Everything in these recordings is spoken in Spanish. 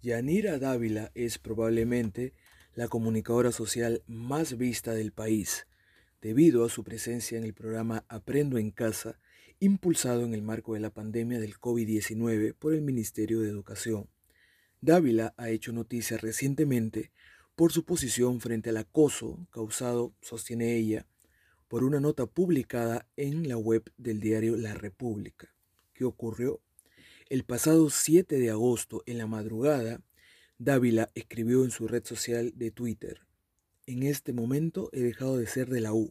Yanira Dávila es probablemente la comunicadora social más vista del país, debido a su presencia en el programa Aprendo en Casa, impulsado en el marco de la pandemia del COVID-19 por el Ministerio de Educación. Dávila ha hecho noticia recientemente por su posición frente al acoso causado, sostiene ella, por una nota publicada en la web del diario La República. ¿Qué ocurrió? El pasado 7 de agosto, en la madrugada, Dávila escribió en su red social de Twitter, en este momento he dejado de ser de la U,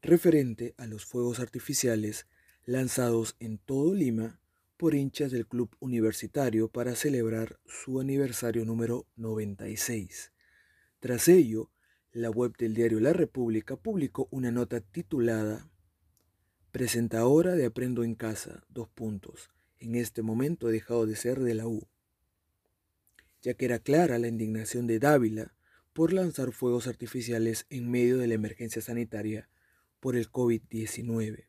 referente a los fuegos artificiales lanzados en todo Lima por hinchas del club universitario para celebrar su aniversario número 96. Tras ello, la web del diario La República publicó una nota titulada Presentadora de Aprendo en Casa, dos puntos. En este momento he dejado de ser de la U. Ya que era clara la indignación de Dávila por lanzar fuegos artificiales en medio de la emergencia sanitaria por el COVID-19.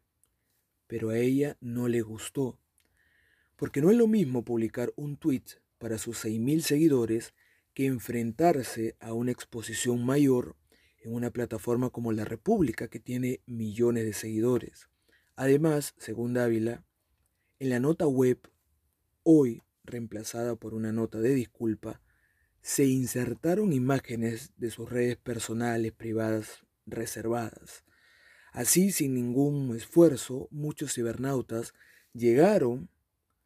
Pero a ella no le gustó, porque no es lo mismo publicar un tweet para sus 6.000 seguidores que enfrentarse a una exposición mayor en una plataforma como La República que tiene millones de seguidores. Además, según Dávila, en la nota web, hoy reemplazada por una nota de disculpa, se insertaron imágenes de sus redes personales privadas reservadas. Así, sin ningún esfuerzo, muchos cibernautas llegaron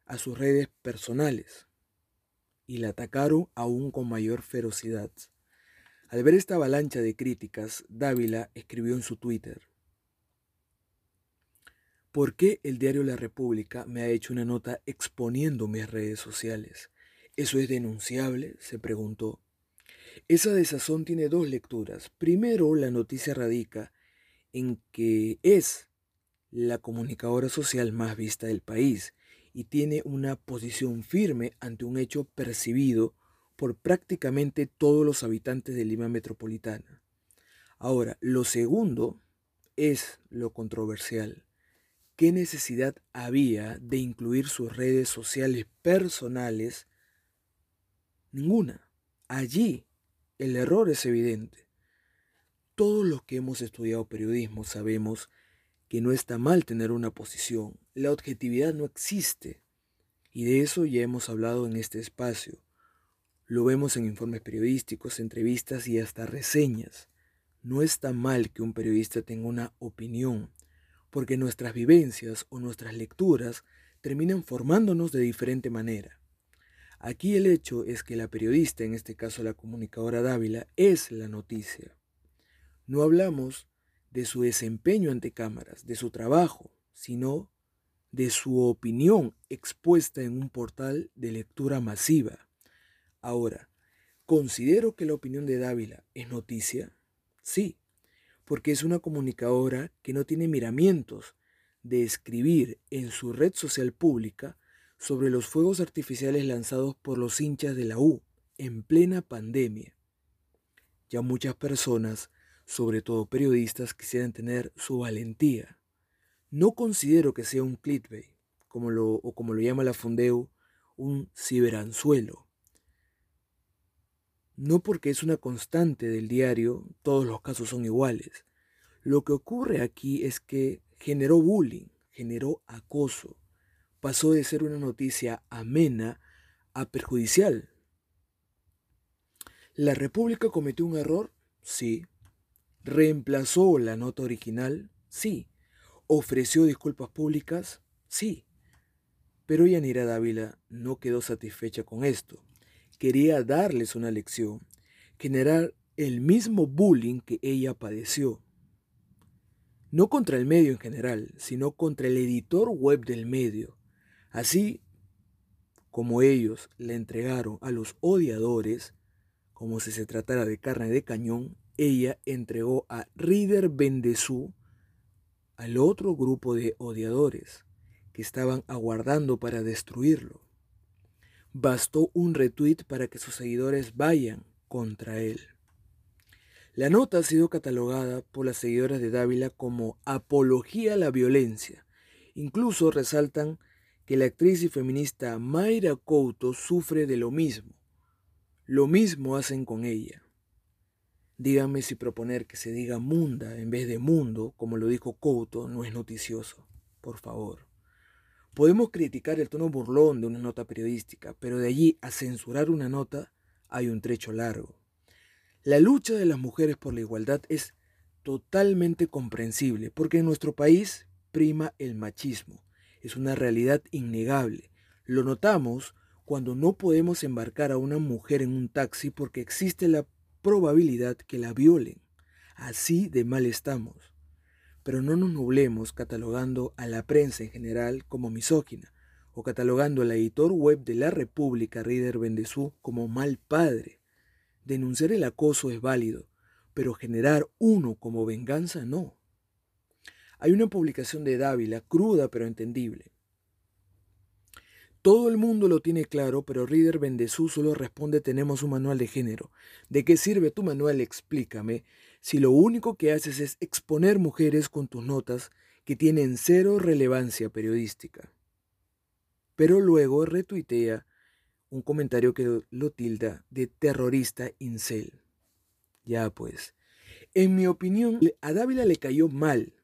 a sus redes personales y la atacaron aún con mayor ferocidad. Al ver esta avalancha de críticas, Dávila escribió en su Twitter, ¿Por qué el diario La República me ha hecho una nota exponiendo mis redes sociales? ¿Eso es denunciable? se preguntó. Esa desazón tiene dos lecturas. Primero, la noticia radica en que es la comunicadora social más vista del país y tiene una posición firme ante un hecho percibido por prácticamente todos los habitantes de Lima Metropolitana. Ahora, lo segundo es lo controversial. ¿Qué necesidad había de incluir sus redes sociales personales? Ninguna. Allí el error es evidente. Todos los que hemos estudiado periodismo sabemos que no está mal tener una posición. La objetividad no existe. Y de eso ya hemos hablado en este espacio. Lo vemos en informes periodísticos, entrevistas y hasta reseñas. No está mal que un periodista tenga una opinión porque nuestras vivencias o nuestras lecturas terminan formándonos de diferente manera. Aquí el hecho es que la periodista, en este caso la comunicadora Dávila, es la noticia. No hablamos de su desempeño ante cámaras, de su trabajo, sino de su opinión expuesta en un portal de lectura masiva. Ahora, ¿considero que la opinión de Dávila es noticia? Sí, porque es una comunicadora que no tiene miramientos de escribir en su red social pública sobre los fuegos artificiales lanzados por los hinchas de la U en plena pandemia. Ya muchas personas, sobre todo periodistas, quisieran tener su valentía. No considero que sea un clickbait, como lo, o como lo llama la Fundeu, un ciberanzuelo. No porque es una constante del diario, todos los casos son iguales. Lo que ocurre aquí es que generó bullying, generó acoso. Pasó de ser una noticia amena a perjudicial. ¿La República cometió un error? Sí. ¿Reemplazó la nota original? Sí. ¿Ofreció disculpas públicas? Sí. Pero Yanira Dávila no quedó satisfecha con esto quería darles una lección, generar el mismo bullying que ella padeció. No contra el medio en general, sino contra el editor web del medio. Así como ellos le entregaron a los odiadores, como si se tratara de carne de cañón, ella entregó a Rider Bendezú al otro grupo de odiadores que estaban aguardando para destruirlo. Bastó un retweet para que sus seguidores vayan contra él. La nota ha sido catalogada por las seguidoras de Dávila como apología a la violencia. Incluso resaltan que la actriz y feminista Mayra Couto sufre de lo mismo. Lo mismo hacen con ella. Díganme si proponer que se diga munda en vez de mundo, como lo dijo Couto, no es noticioso. Por favor. Podemos criticar el tono burlón de una nota periodística, pero de allí a censurar una nota hay un trecho largo. La lucha de las mujeres por la igualdad es totalmente comprensible, porque en nuestro país prima el machismo. Es una realidad innegable. Lo notamos cuando no podemos embarcar a una mujer en un taxi porque existe la probabilidad que la violen. Así de mal estamos. Pero no nos nublemos catalogando a la prensa en general como misógina o catalogando al editor web de la República, Reader Bendezú, como mal padre. Denunciar el acoso es válido, pero generar uno como venganza no. Hay una publicación de Dávila, cruda pero entendible. Todo el mundo lo tiene claro, pero Reader Bendezú solo responde tenemos un manual de género. ¿De qué sirve tu manual? Explícame. Si lo único que haces es exponer mujeres con tus notas que tienen cero relevancia periodística. Pero luego retuitea un comentario que lo tilda de terrorista incel. Ya pues, en mi opinión, a Dávila le cayó mal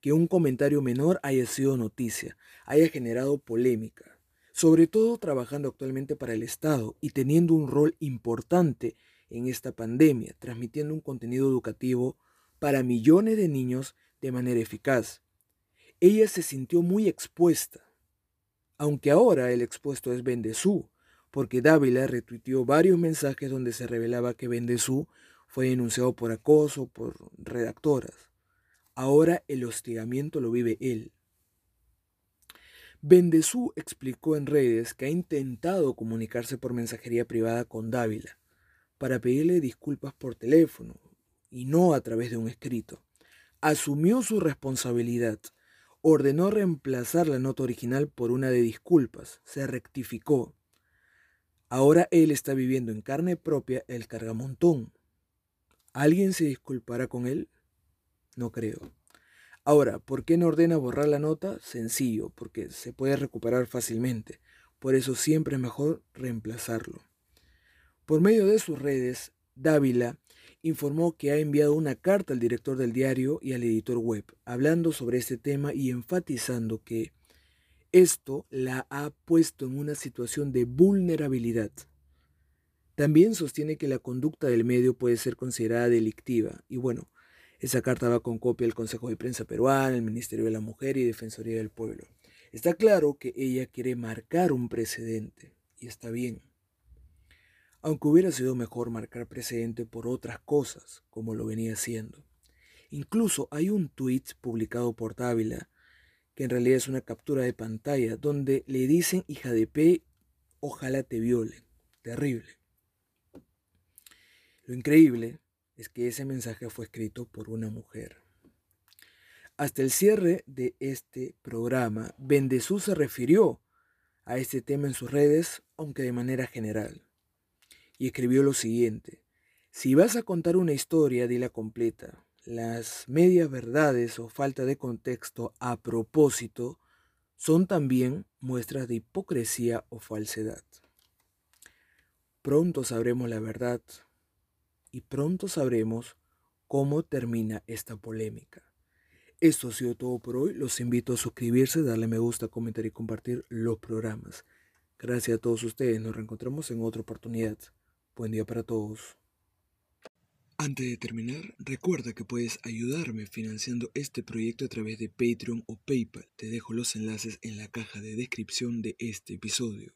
que un comentario menor haya sido noticia, haya generado polémica, sobre todo trabajando actualmente para el Estado y teniendo un rol importante en esta pandemia, transmitiendo un contenido educativo para millones de niños de manera eficaz. Ella se sintió muy expuesta, aunque ahora el expuesto es Bendezú, porque Dávila retuiteó varios mensajes donde se revelaba que Bendezú fue denunciado por acoso por redactoras. Ahora el hostigamiento lo vive él. Bendezú explicó en redes que ha intentado comunicarse por mensajería privada con Dávila para pedirle disculpas por teléfono y no a través de un escrito. Asumió su responsabilidad, ordenó reemplazar la nota original por una de disculpas, se rectificó Ahora él está viviendo en carne propia el cargamontón. ¿Alguien se disculpará con él? No creo. Ahora, ¿por qué no ordena borrar la nota? Sencillo, porque se puede recuperar fácilmente. Por eso siempre es mejor reemplazarlo. Por medio de sus redes, Dávila informó que ha enviado una carta al director del diario y al editor web, hablando sobre este tema y enfatizando que esto la ha puesto en una situación de vulnerabilidad. También sostiene que la conducta del medio puede ser considerada delictiva. Y bueno, esa carta va con copia del Consejo de Prensa Peruano, el Ministerio de la Mujer y Defensoría del Pueblo. Está claro que ella quiere marcar un precedente, y está bien. Aunque hubiera sido mejor marcar precedente por otras cosas, como lo venía haciendo. Incluso hay un tuit publicado por Dávila que en realidad es una captura de pantalla, donde le dicen hija de P, ojalá te violen. Terrible. Lo increíble es que ese mensaje fue escrito por una mujer. Hasta el cierre de este programa, Bendezú se refirió a este tema en sus redes, aunque de manera general, y escribió lo siguiente, si vas a contar una historia, dila completa, las medias verdades o falta de contexto a propósito son también muestras de hipocresía o falsedad. Pronto sabremos la verdad y pronto sabremos cómo termina esta polémica. Esto ha sido todo por hoy. Los invito a suscribirse, darle me gusta, comentar y compartir los programas. Gracias a todos ustedes. Nos reencontramos en otra oportunidad. Buen día para todos. Antes de terminar, recuerda que puedes ayudarme financiando este proyecto a través de Patreon o PayPal. Te dejo los enlaces en la caja de descripción de este episodio.